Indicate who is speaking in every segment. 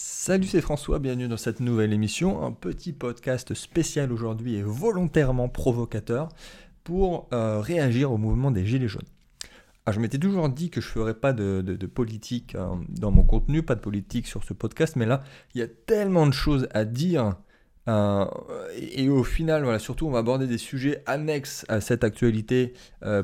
Speaker 1: Salut, c'est François, bienvenue dans cette nouvelle émission, un petit podcast spécial aujourd'hui et volontairement provocateur pour euh, réagir au mouvement des Gilets jaunes. Alors, je m'étais toujours dit que je ne ferais pas de, politique euh, dans mon contenu, pas de politique sur ce podcast, mais là, il y a tellement de choses à dire. Euh, et, au final, voilà, surtout, on va aborder des sujets annexes à cette actualité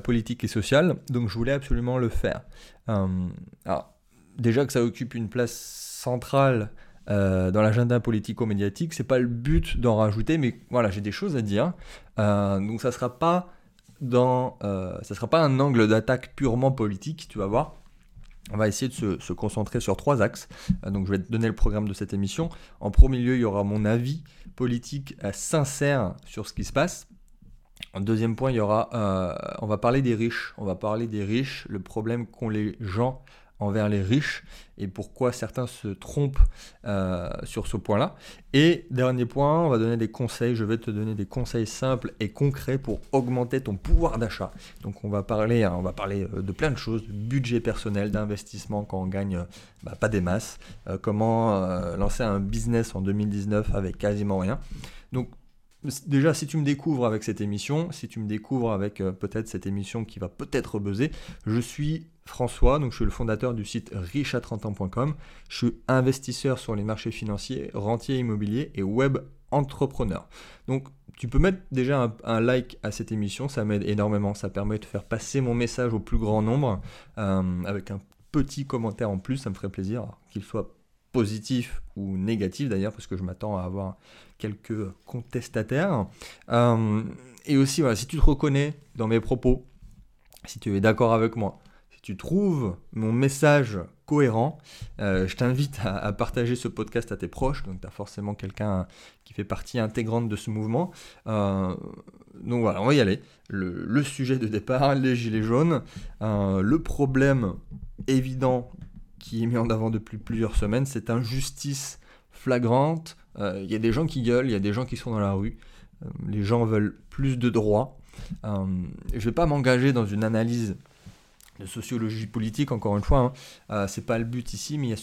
Speaker 1: politique et sociale, donc je voulais absolument le faire. alors, déjà que ça occupe une place centrale euh, dans l'agenda politico-médiatique. C'est pas le but d'en rajouter, mais voilà, j'ai des choses à dire. Euh, donc ça sera pas dans, euh, ça sera pas un angle d'attaque purement politique, tu vas voir. On va essayer de se, se concentrer sur trois axes. donc je vais te donner le programme de cette émission. En premier lieu, il y aura mon avis politique sincère sur ce qui se passe. En deuxième point, il y aura, on va parler des riches. On va parler des riches, le problème qu'ont les gens envers les riches et pourquoi certains se trompent euh, sur ce point-là. Et dernier point, on va donner des conseils, je vais te donner des conseils simples et concrets pour augmenter ton pouvoir d'achat. Donc on va parler, hein, euh, de plein de choses, budget personnel, d'investissement quand on gagne euh, bah, pas des masses, comment lancer un business en 2019 avec quasiment rien. Donc déjà, si tu me découvres avec cette émission, si tu me découvres avec peut-être cette émission qui va peut-être buzzer, je suis François, donc je suis le fondateur du site riche30ans.com. Je suis investisseur sur les marchés financiers, rentier immobilier et web entrepreneur. Donc tu peux mettre déjà un, like à cette émission, ça m'aide énormément, ça permet de faire passer mon message au plus grand nombre euh, avec un petit commentaire en plus, ça me ferait plaisir, qu'il soit positif ou négatif d'ailleurs, parce que je m'attends à avoir quelques contestataires. Euh, et aussi, voilà, si tu te reconnais dans mes propos, si tu es d'accord avec moi, tu trouves mon message cohérent, euh, je t'invite à, partager ce podcast à tes proches. Donc, tu as forcément quelqu'un qui fait partie intégrante de ce mouvement. Euh, donc, voilà, on va y aller. Le, sujet de départ, les gilets jaunes. Le problème évident qui est mis en avant depuis plusieurs semaines, c'est injustice flagrante. Il y a des gens qui gueulent, il y a des gens qui sont dans la rue. les gens veulent plus de droits. je ne vais pas m'engager dans une analyse de sociologie politique, encore une fois, hein. euh, c'est pas le but ici, mais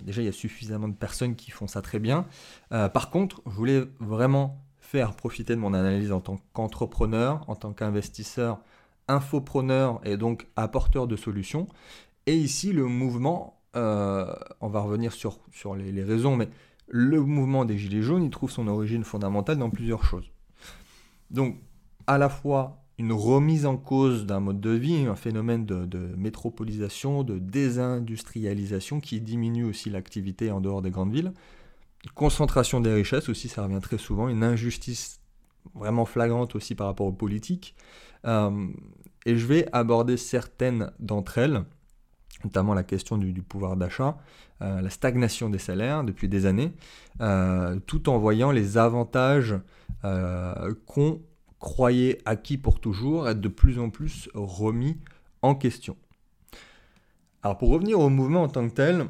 Speaker 1: déjà il y a suffisamment de personnes qui font ça très bien. Euh, par contre, je voulais vraiment faire profiter de mon analyse en tant qu'entrepreneur, en tant qu'investisseur, infopreneur et donc apporteur de solutions. Et ici, le mouvement, euh, on va revenir sur, sur les, raisons, mais le mouvement des Gilets jaunes, il trouve son origine fondamentale dans plusieurs choses. Donc, à la fois une remise en cause d'un mode de vie, un phénomène de, métropolisation, de désindustrialisation qui diminue aussi l'activité en dehors des grandes villes. concentration des richesses aussi, ça revient très souvent. Une injustice vraiment flagrante aussi par rapport aux politiques. Euh, et je vais aborder certaines d'entre elles, notamment la question du, pouvoir d'achat, euh, la stagnation des salaires depuis des années, euh, tout en voyant les avantages qu'ont croyez acquis pour toujours être de plus en plus remis en question. Alors pour revenir au mouvement en tant que tel,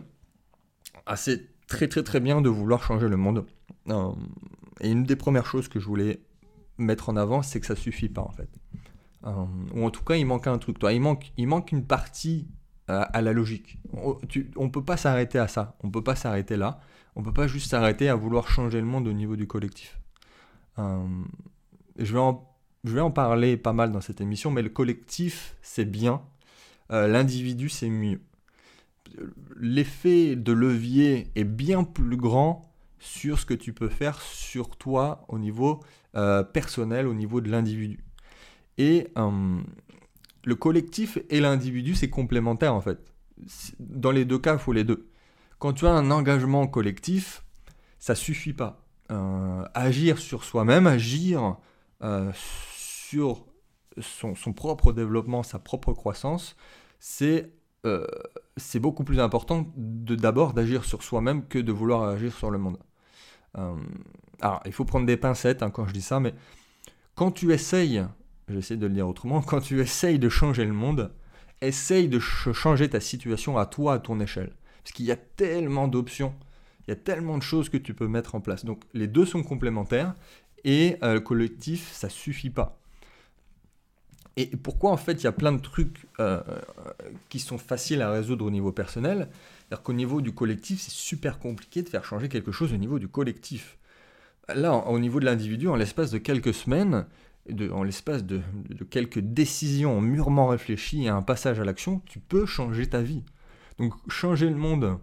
Speaker 1: ah, c'est très très très bien de vouloir changer le monde. Euh, et une des premières choses que je voulais mettre en avant, c'est que ça suffit pas en fait. Euh, ou en tout cas, il manque un truc. Toi, il manque, il manque une partie euh, à la logique. On ne peut pas s'arrêter à ça. On ne peut pas s'arrêter là. On ne peut pas juste s'arrêter à vouloir changer le monde au niveau du collectif je vais, en, je vais en parler pas mal dans cette émission, mais le collectif, c'est bien. Euh, l'individu, c'est mieux. L'effet de levier est bien plus grand sur ce que tu peux faire sur toi au niveau euh, personnel, au niveau de l'individu. Et euh, le collectif et l'individu, c'est complémentaire en fait. Dans les deux cas, il faut les deux. Quand tu as un engagement collectif, ça suffit pas. agir sur soi-même, agir euh, sur son, propre développement, sa propre croissance, c'est euh, beaucoup plus important d'abord d'agir sur soi-même que de vouloir agir sur le monde. Euh, alors, il faut prendre des pincettes hein, quand je dis ça, mais quand tu essayes, j'essaie de le dire autrement, quand tu essayes de changer le monde, essaye de changer ta situation à toi, à ton échelle. Parce qu'il y a tellement d'options, il y a tellement de choses que tu peux mettre en place. Donc les deux sont complémentaires et euh, le collectif, ça suffit pas. Et pourquoi en fait il y a plein de trucs euh, qui sont faciles à résoudre au niveau personnel? C'est-à-dire qu'au niveau du collectif, c'est super compliqué de faire changer quelque chose au niveau du collectif. Là, au niveau de l'individu, en l'espace de quelques semaines, en l'espace de, quelques décisions mûrement réfléchies et un passage à l'action, tu peux changer ta vie. Donc changer le monde,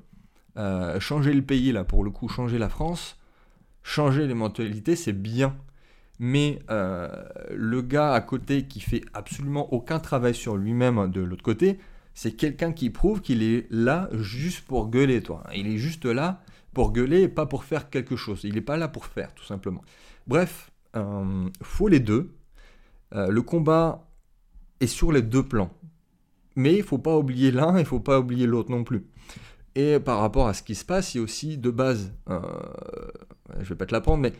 Speaker 1: euh, changer le pays, là pour le coup, changer la France, changer les mentalités, c'est bien. Mais euh, le gars à côté qui fait absolument aucun travail sur lui-même de l'autre côté, c'est quelqu'un qui prouve qu'il est là juste pour gueuler, toi. Il est juste là pour gueuler et pas pour faire quelque chose. Il n'est pas là pour faire, tout simplement. Bref, euh, faut les deux. Euh, le combat est sur les deux plans. Mais il faut pas oublier l'un, il faut pas oublier l'autre non plus. Et par rapport à ce qui se passe, il y a aussi de base, euh, je vais pas te l'apprendre, mais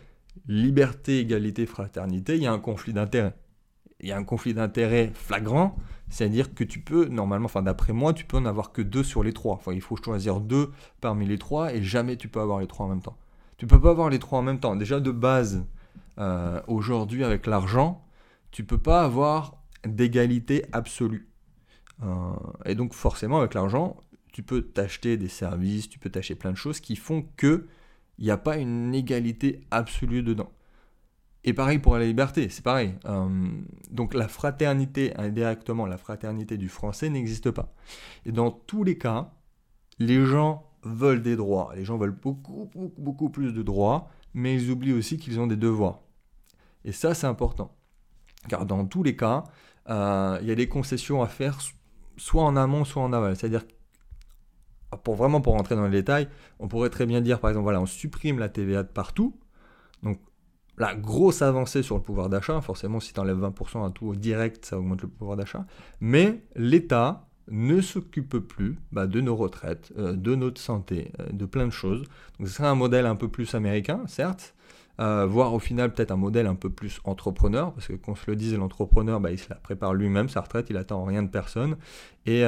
Speaker 1: liberté, égalité, fraternité, il y a un conflit d'intérêts. Il y a un conflit d'intérêts flagrant, c'est-à-dire que tu peux, normalement, enfin d'après moi, tu peux en avoir que deux sur les trois. Il faut choisir deux parmi les trois et jamais tu peux avoir les trois en même temps. Tu peux pas avoir les trois en même temps. Déjà de base, euh, aujourd'hui avec l'argent, tu peux pas avoir d'égalité absolue. Euh, et donc forcément avec l'argent, tu peux t'acheter des services, tu peux t'acheter plein de choses qui font que il n'y a pas une égalité absolue dedans. Et pareil pour la liberté, c'est pareil. Euh, donc la fraternité, indirectement, la fraternité du français n'existe pas. Et dans tous les cas, les gens veulent des droits. Les gens veulent beaucoup, beaucoup, beaucoup plus de droits, mais ils oublient aussi qu'ils ont des devoirs. Et ça, c'est important. Car dans tous les cas, euh, il y a des concessions à faire soit en amont, soit en aval. C'est-à-dire, pour vraiment pour rentrer dans les détails, on pourrait très bien dire, par exemple, voilà, on supprime la TVA de partout. Donc, la grosse avancée sur le pouvoir d'achat. Forcément, si tu enlèves 20% à tout direct, ça augmente le pouvoir d'achat. Mais l'État ne s'occupe plus bah, de nos retraites, euh, de notre santé, euh, de plein de choses. Donc ce serait un modèle un peu plus américain, certes, euh, voire au final peut-être un modèle un peu plus entrepreneur, parce que qu'on se le dise, l'entrepreneur, bah, il se la prépare lui-même, sa retraite, il attend rien de personne, et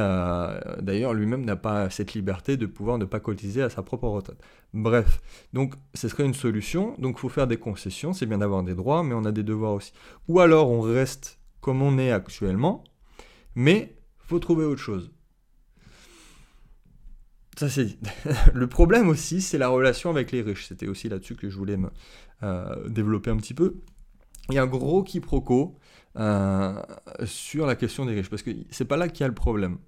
Speaker 1: d'ailleurs lui-même n'a pas cette liberté de pouvoir ne pas cotiser à sa propre retraite. Bref, donc ce serait une solution, donc il faut faire des concessions, c'est bien d'avoir des droits, mais on a des devoirs aussi. Ou alors on reste comme on est actuellement, mais trouver autre chose. Ça c'est le problème aussi, c'est la relation avec les riches. C'était aussi là-dessus que je voulais me, euh, développer un petit peu. Il y a un gros quiproquo euh, sur la question des riches, parce que c'est pas là qu'il y a le problème.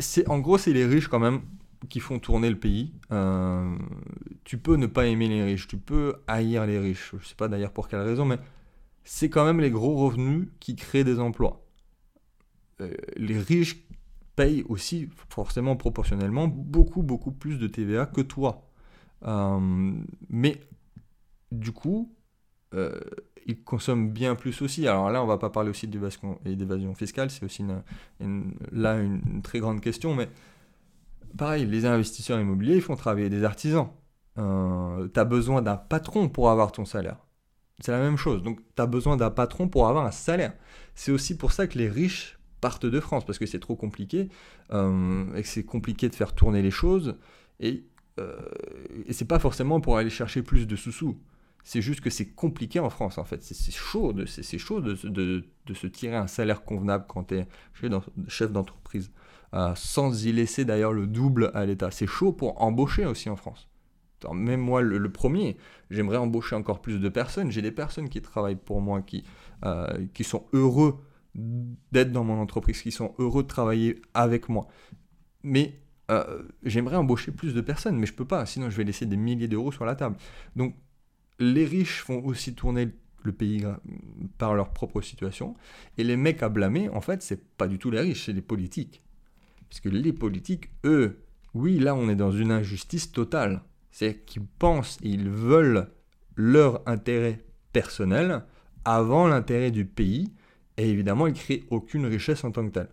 Speaker 1: C'est, en gros, c'est les riches quand même qui font tourner le pays. Euh, tu peux ne pas aimer les riches, tu peux haïr les riches. Je sais pas d'ailleurs pour quelle raison, mais c'est quand même les gros revenus qui créent des emplois. Les riches payent aussi, forcément proportionnellement, beaucoup, beaucoup plus de TVA que toi. mais du coup, euh, ils consomment bien plus aussi. Alors là, on va pas parler aussi d'évasion fiscale, c'est aussi là une, très grande question, mais pareil, les investisseurs immobiliers, ils font travailler des artisans. Euh, tu as besoin d'un patron pour avoir ton salaire. C'est la même chose. Donc, tu as besoin d'un patron pour avoir un salaire. C'est aussi pour ça que les riches partent de France, parce que c'est trop compliqué, euh, et que c'est compliqué de faire tourner les choses, et, euh, et c'est pas forcément pour aller chercher plus de sous-sous. C'est juste que c'est compliqué en France, en fait. C'est chaud, de, c'est chaud de, de, se tirer un salaire convenable quand tu es chef d'entreprise, euh, sans y laisser d'ailleurs le double à l'État. C'est chaud pour embaucher aussi en France. même moi, le, premier, j'aimerais embaucher encore plus de personnes. J'ai des personnes qui travaillent pour moi, qui, qui sont heureux d'être dans mon entreprise, qui sont heureux de travailler avec moi. Mais euh, j'aimerais embaucher plus de personnes, mais je peux pas, sinon je vais laisser des milliers d'euros sur la table. Donc les riches font aussi tourner le pays par leur propre situation. Et les mecs à blâmer, en fait, c'est pas du tout les riches, c'est les politiques. Parce que les politiques, eux, oui, là, on est dans une injustice totale. C'est qu'ils pensent et ils veulent leur intérêt personnel avant l'intérêt du pays. Et évidemment, ils créent aucune richesse en tant que telle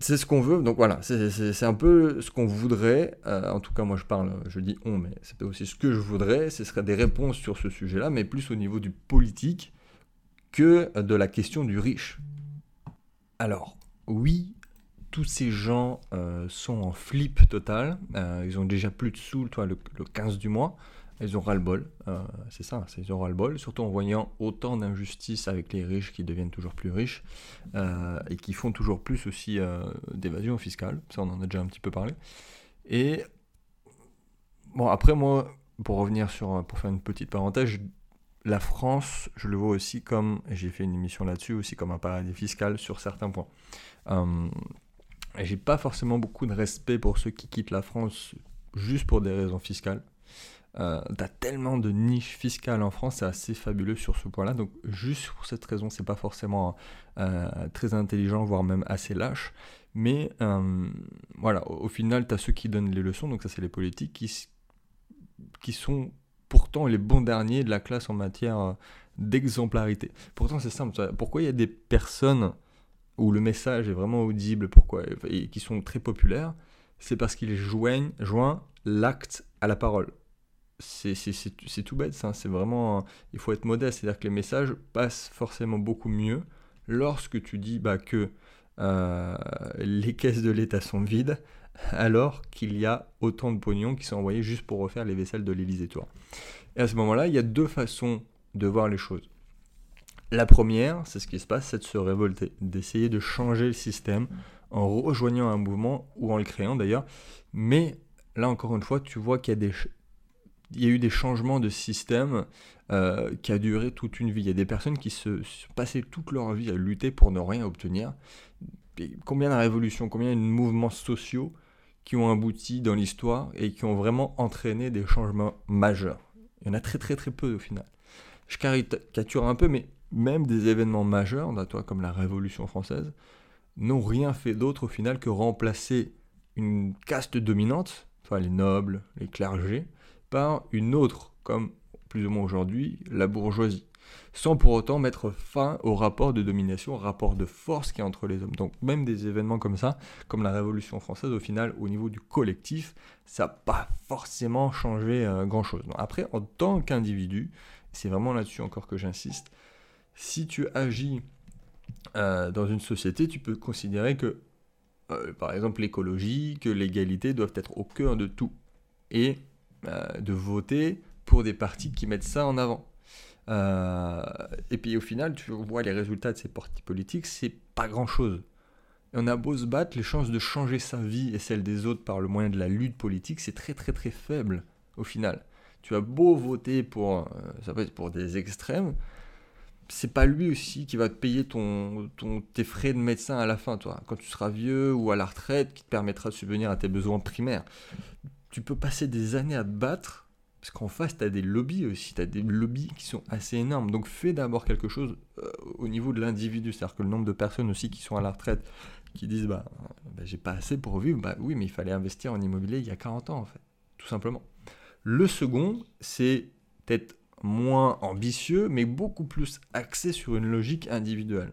Speaker 1: c'est ce qu'on veut. Donc voilà, c'est un peu ce qu'on voudrait. Euh, en tout cas, moi je parle, je dis on, mais c'est aussi ce que je voudrais. Ce serait des réponses sur ce sujet-là, mais plus au niveau du politique que de la question du riche. Alors, oui, tous ces gens euh, sont en flip total. Euh, ils ont déjà plus de sous, toi, le, 15 du mois. Ils ont ras-le-bol, euh, c'est ça, ils ont ras-le-bol, surtout en voyant autant d'injustices avec les riches qui deviennent toujours plus riches euh, et qui font toujours plus aussi euh, d'évasion fiscale, ça on en a déjà un petit peu parlé. Et bon, après moi, pour revenir sur, pour faire une petite parenthèse, la France, je le vois aussi comme, j'ai fait une émission là-dessus, aussi comme un paradis fiscal sur certains points. et j'ai pas forcément beaucoup de respect pour ceux qui quittent la France juste pour des raisons fiscales. Euh, T'as tellement de niches fiscales en France, c'est assez fabuleux sur ce point-là. Donc juste pour cette raison, c'est pas forcément euh, très intelligent, voire même assez lâche. Mais euh, voilà, au, final, tu as ceux qui donnent les leçons, donc ça c'est les politiques, qui, sont pourtant les bons derniers de la classe en matière d'exemplarité. Pourtant c'est simple, pourquoi il y a des personnes où le message est vraiment audible, pourquoi, et qui sont très populaires, c'est parce qu'ils joignent, joignent l'acte à la parole c'est tout bête, ça. C'est vraiment. Il faut être modeste. C'est-à-dire que les messages passent forcément beaucoup mieux lorsque tu dis bah, que euh, les caisses de l'État sont vides, alors qu'il y a autant de pognons qui sont envoyés juste pour refaire les vaisselles de l'Élysée, toi. Et à ce moment-là, il y a deux façons de voir les choses. La première, c'est ce qui se passe, c'est de se révolter, d'essayer de changer le système en rejoignant un mouvement ou en le créant d'ailleurs. Mais là, encore une fois, tu vois qu'il y a des, il y a eu des changements de système euh, qui a duré toute une vie. Il y a des personnes qui se passées toute leur vie à lutter pour ne rien obtenir. combien de révolutions, combien de mouvements sociaux qui ont abouti dans l'histoire et qui ont vraiment entraîné des changements majeurs. Il y en a très très très peu au final. Je caricature un peu, mais même des événements majeurs, toi, comme la Révolution française, n'ont rien fait d'autre au final que remplacer une caste dominante, les nobles, les clergés, par une autre, comme plus ou moins aujourd'hui la bourgeoisie, sans pour autant mettre fin au rapport de domination, au rapport de force qui est entre les hommes. Donc même des événements comme ça, comme la Révolution française, au final, au niveau du collectif, ça n'a pas forcément changé euh, grand-chose. Après, en tant qu'individu, c'est vraiment là-dessus encore que j'insiste, si tu agis euh, dans une société, tu peux considérer que, euh, par exemple, l'écologie, que l'égalité doivent être au cœur de tout. Et de voter pour des partis qui mettent ça en avant. Euh, et puis au final, tu vois les résultats de ces partis politiques, c'est pas grand chose. Et on a beau se battre, les chances de changer sa vie et celle des autres par le moyen de la lutte politique, c'est très très très faible au final. Tu as beau voter pour, euh, ça peut être pour des extrêmes, c'est pas lui aussi qui va te payer ton, ton, tes frais de médecin à la fin, toi, quand tu seras vieux ou à la retraite, qui te permettra de subvenir à tes besoins primaires tu peux passer des années à te battre, parce qu'en face, tu as des lobbies aussi, tu as des lobbies qui sont assez énormes. Donc fais d'abord quelque chose euh, au niveau de l'individu, c'est-à-dire que le nombre de personnes aussi qui sont à la retraite, qui disent bah, bah, j'ai pas assez pour vivre, bah oui, mais il fallait investir en immobilier il y a 40 ans en fait, tout simplement. Le second, c'est peut-être moins ambitieux, mais beaucoup plus axé sur une logique individuelle.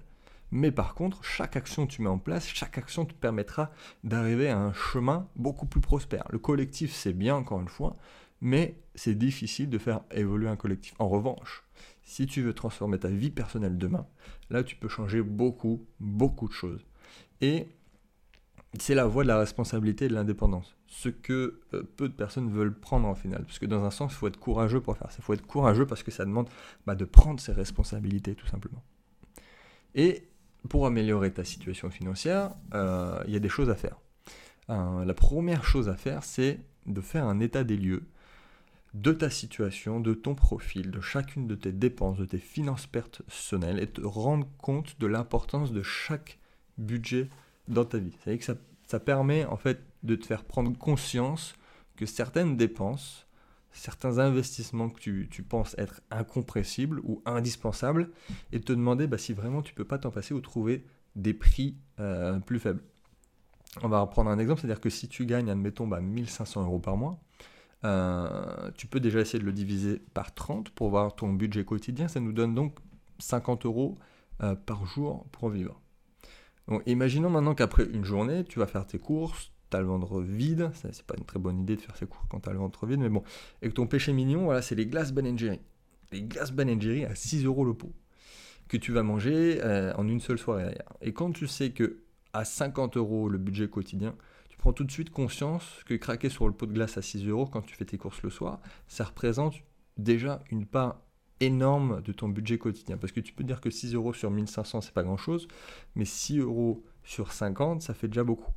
Speaker 1: Mais par contre, chaque action que tu mets en place, chaque action te permettra d'arriver à un chemin beaucoup plus prospère. Le collectif, c'est bien, encore une fois, mais c'est difficile de faire évoluer un collectif. En revanche, si tu veux transformer ta vie personnelle demain, là, tu peux changer beaucoup, beaucoup de choses. Et c'est la voie de la responsabilité et de l'indépendance. Ce que euh, peu de personnes veulent prendre en final. Parce que dans un sens, il faut être courageux pour faire ça. Il faut être courageux parce que ça demande bah, de prendre ses responsabilités, tout simplement. Et pour améliorer ta situation financière, euh, il y a des choses à faire. Euh, la première chose à faire, c'est de faire un état des lieux de ta situation, de ton profil, de chacune de tes dépenses, de tes finances personnelles et te rendre compte de l'importance de chaque budget dans ta vie. Que ça, ça permet en fait de te faire prendre conscience que certaines dépenses certains investissements que tu, penses être incompressibles ou indispensables et te demander bah, si vraiment tu peux pas t'en passer ou trouver des prix euh, plus faibles. On va reprendre un exemple, c'est-à-dire que si tu gagnes, admettons, bah, 1500 euros par mois, euh, tu peux déjà essayer de le diviser par 30 pour voir ton budget quotidien. Ça nous donne donc 50 euros euh, par jour pour vivre. Imaginons maintenant qu'après une journée, tu vas faire tes courses, t'as le ventre vide, c'est pas une très bonne idée de faire ses cours quand t'as le ventre vide, mais bon, et que ton péché mignon, voilà, c'est les glaces Ben Jerry. Les glaces Ben Jerry à 6 euros le pot, que tu vas manger euh, en une seule soirée Et quand tu sais que à 50 euros le budget quotidien, tu prends tout de suite conscience que craquer sur le pot de glace à 6 euros quand tu fais tes courses le soir, ça représente déjà une part énorme de ton budget quotidien. Parce que tu peux dire que 6 euros sur 1500, c'est pas grand chose, mais 6 euros sur 50, ça fait déjà beaucoup.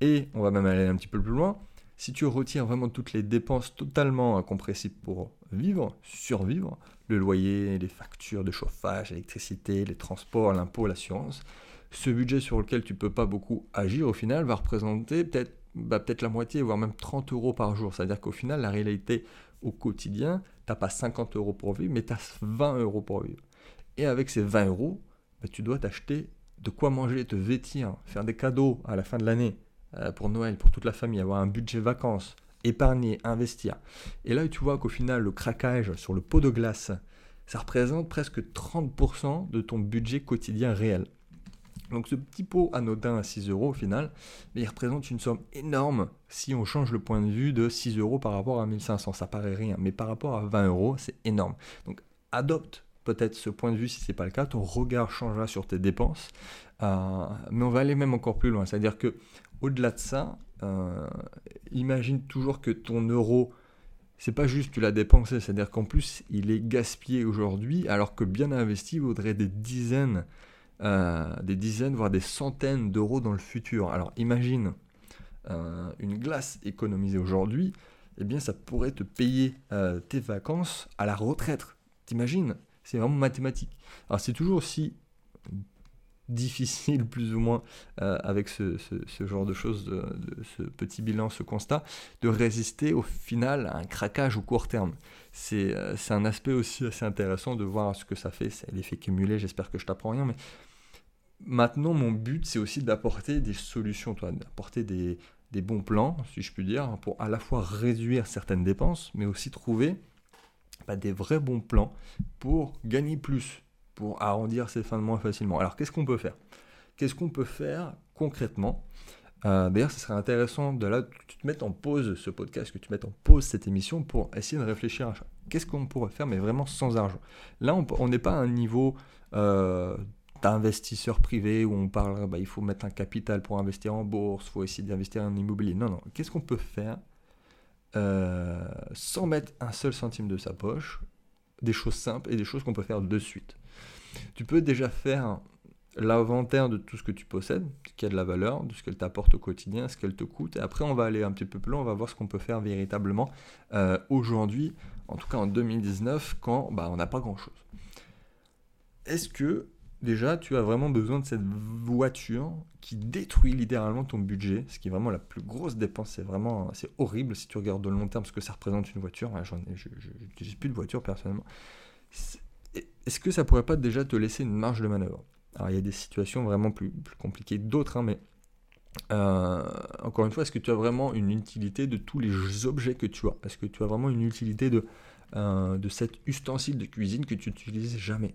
Speaker 1: Et on va même aller un petit peu plus loin. Si tu retires vraiment toutes les dépenses totalement incompressibles pour vivre, survivre, le loyer, les factures de chauffage, l'électricité, les transports, l'impôt, l'assurance, ce budget sur lequel tu peux pas beaucoup agir au final va représenter peut-être bah, peut la moitié, voire même 30 euros par jour. C'est-à-dire qu'au final, la réalité au quotidien, tu n'as pas 50 euros pour vivre, mais tu as 20 euros pour vivre. Et avec ces 20 euros, bah, tu dois t'acheter de quoi manger, te vêtir, faire des cadeaux à la fin de l'année euh, pour Noël, pour toute la famille, avoir un budget vacances, épargner, investir. Et là, tu vois qu'au final, le craquage sur le pot de glace, ça représente presque 30% de ton budget quotidien réel. Donc ce petit pot anodin à 6 euros au final, il représente une somme énorme si on change le point de vue de 6 euros par rapport à 1500. Ça paraît rien, mais par rapport à 20 euros, c'est énorme. Donc adopte peut-être ce point de vue si ce n'est pas le cas, ton regard changera sur tes dépenses. Euh, mais on va aller même encore plus loin, c'est-à-dire que au-delà de ça, euh, imagine toujours que ton euro, c'est pas juste tu l'as dépensé, c'est-à-dire qu'en plus il est gaspillé aujourd'hui, alors que bien investi vaudrait des dizaines euh, des dizaines, voire des centaines d'euros dans le futur. Alors imagine euh, une glace économisée aujourd'hui, eh bien ça pourrait te payer tes vacances à la retraite. T'imagines? C'est vraiment mathématique. Alors c'est toujours aussi difficile plus ou moins avec ce, genre de choses, ce petit bilan, ce constat, de résister au final à un craquage au court terme. C'est un aspect aussi assez intéressant de voir ce que ça fait, c'est l'effet cumulé, j'espère que je t'apprends rien, mais Maintenant, mon but, c'est aussi d'apporter des solutions, d'apporter des, bons plans, si je puis dire, pour à la fois réduire certaines dépenses, mais aussi trouver bah, des vrais bons plans pour gagner plus, pour arrondir ses fins de mois facilement. Alors, qu'est-ce qu'on peut faire? Qu'est-ce qu'on peut faire concrètement? Euh, D'ailleurs, ce serait intéressant de là, que tu te mettes en pause ce podcast, que tu mettes en pause cette émission pour essayer de réfléchir à qu'est-ce qu'on pourrait faire, mais vraiment sans argent? Là, on n'est pas à un niveau euh, d'investisseurs privés où on parle, bah, il faut mettre un capital pour investir en bourse, il faut essayer d'investir en immobilier. Non, non. Qu'est-ce qu'on peut faire euh, sans mettre un seul centime de sa poche? Des choses simples et des choses qu'on peut faire de suite. Tu peux déjà faire l'inventaire de tout ce que tu possèdes, ce qui a de la valeur, de ce qu'elle t'apporte au quotidien, ce qu'elle te coûte. Et après, on va aller un petit peu plus loin, on va voir ce qu'on peut faire véritablement euh, aujourd'hui, en tout cas en 2019, quand bah, on n'a pas grand-chose. Est-ce que déjà, tu as vraiment besoin de cette voiture qui détruit littéralement ton budget, ce qui est vraiment la plus grosse dépense. C'est vraiment c'est horrible si tu regardes de long terme ce que ça représente une voiture. je n'utilise plus de voiture personnellement. Est-ce que ça pourrait pas déjà te laisser une marge de manœuvre? Alors, il y a des situations vraiment plus, compliquées que d'autres, hein, mais euh, encore une fois, est-ce que tu as vraiment une utilité de tous les objets que tu as? Est-ce que tu as vraiment une utilité de, euh, de cet ustensile de cuisine que tu n'utilises jamais?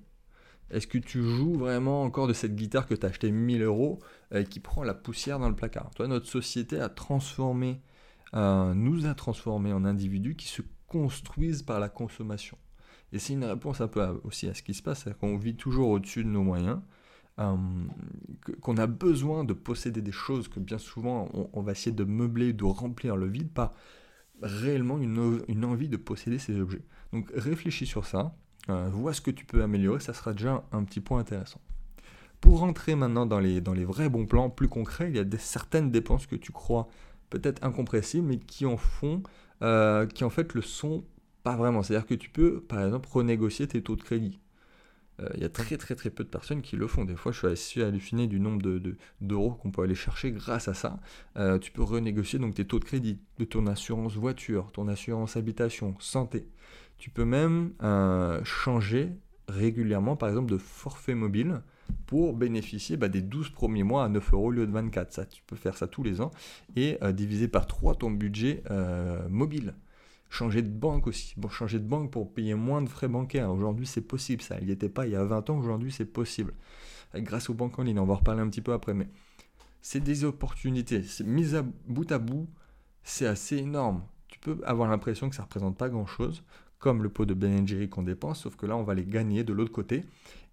Speaker 1: Est-ce que tu joues vraiment encore de cette guitare que tu as acheté 1000 euros et euh, qui prend la poussière dans le placard? Toi, notre société a transformé, nous a transformé en individus qui se construisent par la consommation. Et c'est une réponse un peu aussi à ce qui se passe, c'est qu'on vit toujours au-dessus de nos moyens, euh, qu'on a besoin de posséder des choses que bien souvent on, va essayer de meubler, de remplir le vide par réellement une, envie de posséder ces objets. Donc réfléchis sur ça, euh, vois ce que tu peux améliorer, ça sera déjà un petit point intéressant. Pour rentrer maintenant dans les, vrais bons plans plus concrets, il y a certaines dépenses que tu crois peut-être incompressibles, mais qui en font, euh, qui en fait le sont pas vraiment. C'est-à-dire que tu peux, par exemple, renégocier tes taux de crédit. Euh, il y a très très très peu de personnes qui le font. Des fois, je suis halluciné du nombre d'euros de, qu'on peut aller chercher grâce à ça. tu peux renégocier donc tes taux de crédit, de ton assurance voiture, ton assurance habitation, santé. Tu peux même euh, changer régulièrement, par exemple, de forfait mobile pour bénéficier bah, des 12 premiers mois à 9 euros au lieu de 24. Ça, tu peux faire ça tous les ans et euh, diviser par 3 ton budget euh, mobile. Changer de banque aussi. Bon, changer de banque pour payer moins de frais bancaires. Aujourd'hui, c'est possible ça. Il n'y était pas il y a 20 ans. Aujourd'hui, c'est possible. Grâce aux banques en ligne. On va en reparler un petit peu après. Mais c'est des opportunités. Mis à bout à bout, c'est assez énorme. Tu peux avoir l'impression que ça ne représente pas grand-chose comme le pot de Ben Jerry qu'on dépense, sauf que là, on va les gagner de l'autre côté.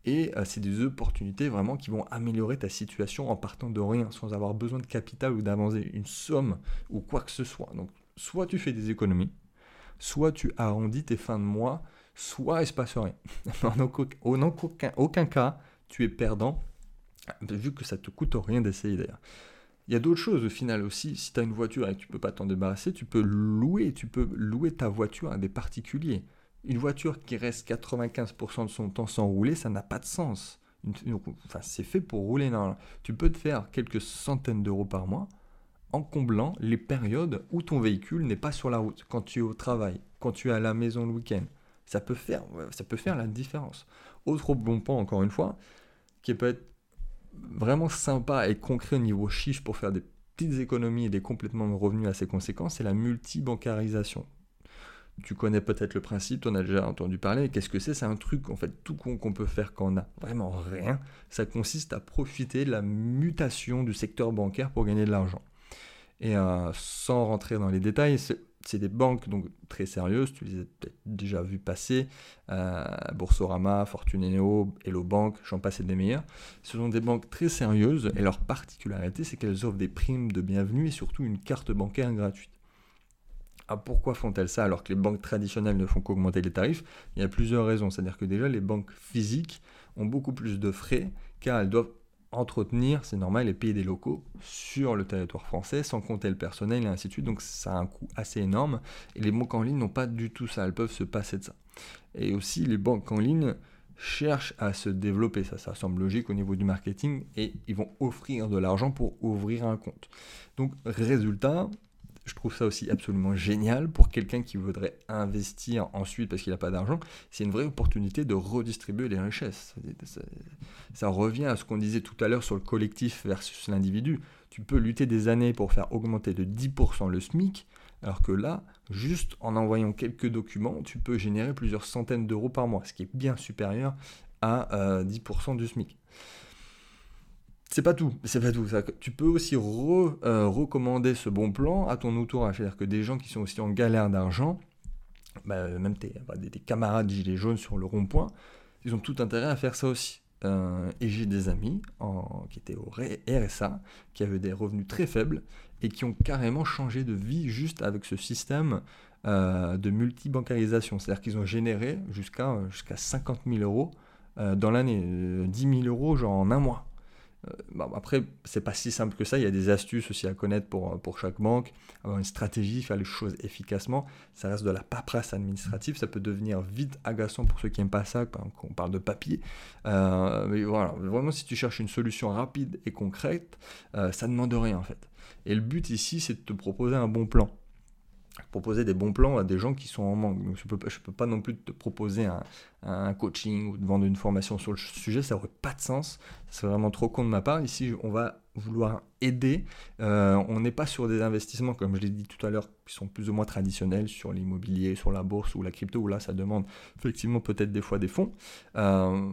Speaker 1: Et euh, c'est des opportunités vraiment qui vont améliorer ta situation en partant de rien, sans avoir besoin de capital ou d'avancer une somme ou quoi que ce soit. Donc, soit tu fais des économies, soit tu arrondis tes fins de mois, soit il se passe rien. en aucun, aucun cas, tu es perdant, vu que ça te coûte rien d'essayer d'ailleurs. Il y a d'autres choses au final aussi. Si tu as une voiture et que tu ne peux pas t'en débarrasser, tu peux louer, tu peux louer ta voiture à des particuliers. Une voiture qui reste 95% de son temps sans rouler, ça n'a pas de sens. enfin, c'est fait pour rouler. Non, tu peux te faire quelques centaines d'euros par mois en comblant les périodes où ton véhicule n'est pas sur la route, quand tu es au travail, quand tu es à la maison le week-end. Ça peut faire, ça peut faire la différence. Autre bon point, encore une fois, qui peut être vraiment sympa et concret au niveau chiffre pour faire des petites économies et des complétements de revenus assez conséquents, c'est la multibancarisation. Tu connais peut-être le principe, tu en as déjà entendu parler. Qu'est-ce que c'est? C'est un truc en fait tout con qu'on peut faire quand on n'a vraiment rien. Ça consiste à profiter de la mutation du secteur bancaire pour gagner de l'argent. Et euh, sans rentrer dans les détails, c'est des banques donc très sérieuses, tu les as peut-être déjà vues passer, euh, Boursorama, Fortuneo, Hello Bank, j'en passe et des meilleurs. Ce sont des banques très sérieuses et leur particularité c'est qu'elles offrent des primes de bienvenue et surtout une carte bancaire gratuite. Ah, pourquoi font-elles ça alors que les banques traditionnelles ne font qu'augmenter les tarifs? Il y a plusieurs raisons. C'est-à-dire que déjà les banques physiques ont beaucoup plus de frais car elles doivent entretenir, c'est normal, et payer des locaux sur le territoire français, sans compter le personnel et ainsi de suite. Donc ça a un coût assez énorme. Et les banques en ligne n'ont pas du tout ça, elles peuvent se passer de ça. Et aussi, les banques en ligne cherchent à se développer, ça, ça semble logique au niveau du marketing, et ils vont offrir de l'argent pour ouvrir un compte. Donc résultat, je trouve ça aussi absolument génial pour quelqu'un qui voudrait investir ensuite parce qu'il n'a pas d'argent. C'est une vraie opportunité de redistribuer les richesses. Ça, revient à ce qu'on disait tout à l'heure sur le collectif versus l'individu. Tu peux lutter des années pour faire augmenter de 10% le SMIC, alors que là, juste en envoyant quelques documents, tu peux générer plusieurs centaines d'euros par mois, ce qui est bien supérieur à 10% euh, du SMIC c'est pas tout, c'est pas tout. Tu peux aussi euh, recommander ce bon plan à ton entourage. C'est-à-dire que des gens qui sont aussi en galère d'argent, bah, même tes, bah, des, camarades gilets jaunes sur le rond-point, ils ont tout intérêt à faire ça aussi. Euh, et j'ai des amis qui étaient au RSA, qui avaient des revenus très faibles et qui ont carrément changé de vie juste avec ce système euh, de multibancarisation. C'est-à-dire qu'ils ont généré jusqu'à jusqu'à 50 000 euros dans l'année, 10 000 euros genre en un mois. Euh, après, c'est pas si simple que ça. Il y a des astuces aussi à connaître pour, pour chaque banque, avoir une stratégie, faire les choses efficacement. Ça reste de la paperasse administrative. Ça peut devenir vite agaçant pour ceux qui n'aiment pas ça, quand on parle de papier. Euh, mais voilà, vraiment, si tu cherches une solution rapide et concrète, euh, ça ne demande rien en fait. Et le but ici, c'est de te proposer un bon plan proposer des bons plans à des gens qui sont en manque. Je ne peux, pas non plus te proposer un, coaching ou de vendre une formation sur le sujet, ça n'aurait pas de sens. C'est vraiment trop con de ma part. Ici, on va vouloir aider. Euh, on n'est pas sur des investissements, comme je l'ai dit tout à l'heure, qui sont plus ou moins traditionnels sur l'immobilier, sur la bourse ou la crypto, où là, ça demande effectivement peut-être des fois des fonds. Euh,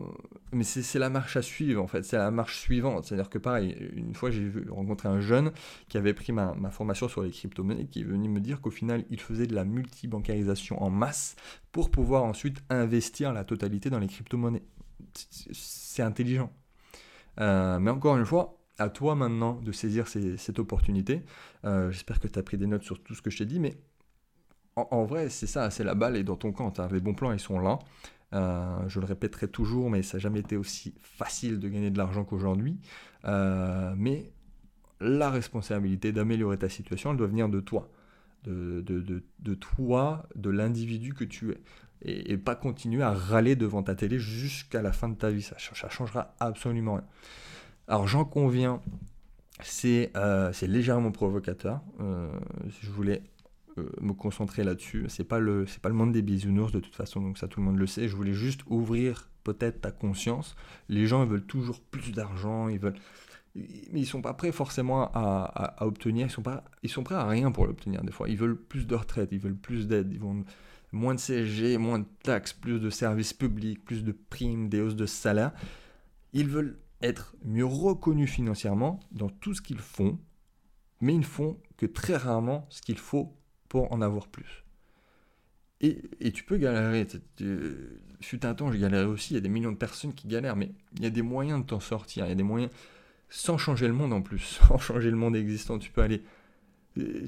Speaker 1: mais c'est la marche à suivre, en fait. C'est la marche suivante. C'est-à-dire que pareil, une fois, j'ai rencontré un jeune qui avait pris ma, ma formation sur les crypto-monnaies, qui est venu me dire qu'au final, il faisait de la multibancarisation en masse pour pouvoir ensuite investir la totalité dans les crypto-monnaies. C'est intelligent. Euh, mais encore une fois, à toi maintenant de saisir cette opportunité. Euh, j'espère que tu as pris des notes sur tout ce que je t'ai dit, mais en, vrai, c'est ça, c'est la balle est dans ton camp. Les bons plans, ils sont là. Euh, je le répéterai toujours, mais ça n'a jamais été aussi facile de gagner de l'argent qu'aujourd'hui. Euh, mais la responsabilité d'améliorer ta situation, elle doit venir de toi. De, toi, de l'individu que tu es. Et, pas continuer à râler devant ta télé jusqu'à la fin de ta vie. Ça, ça changera absolument rien. Alors j'en conviens, c'est euh, légèrement provocateur. Euh, je voulais euh, me concentrer là-dessus. C'est pas le c'est pas le monde des bisounours de toute façon, donc ça tout le monde le sait. Je voulais juste ouvrir peut-être ta conscience. Les gens ils veulent toujours plus d'argent, ils veulent mais ils sont pas prêts forcément à, obtenir, ils sont pas ils sont prêts à rien pour l'obtenir des fois. Ils veulent plus de retraite, ils veulent plus d'aide, ils vont moins de CSG, moins de taxes, plus de services publics, plus de primes, des hausses de salaire. Ils veulent être mieux reconnus financièrement dans tout ce qu'ils font, mais ils ne font que très rarement ce qu'il faut pour en avoir plus. Et, tu peux galérer. Fut un temps, j'ai galéré aussi. Il y a des millions de personnes qui galèrent, mais il y a des moyens de t'en sortir. Il y a des moyens, sans changer le monde en plus, sans changer le monde existant. Tu peux aller,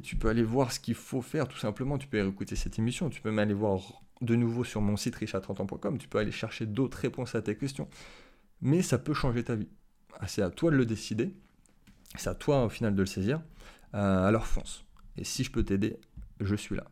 Speaker 1: tu peux aller voir ce qu'il faut faire tout simplement. Tu peux écouter cette émission. Tu peux même aller voir de nouveau sur mon site richard30ans.com. Tu peux aller chercher d'autres réponses à tes questions. Mais ça peut changer ta vie. Ah, c'est à toi de le décider. C'est à toi au final de le saisir. Euh, alors fonce. Et si je peux t'aider, je suis là.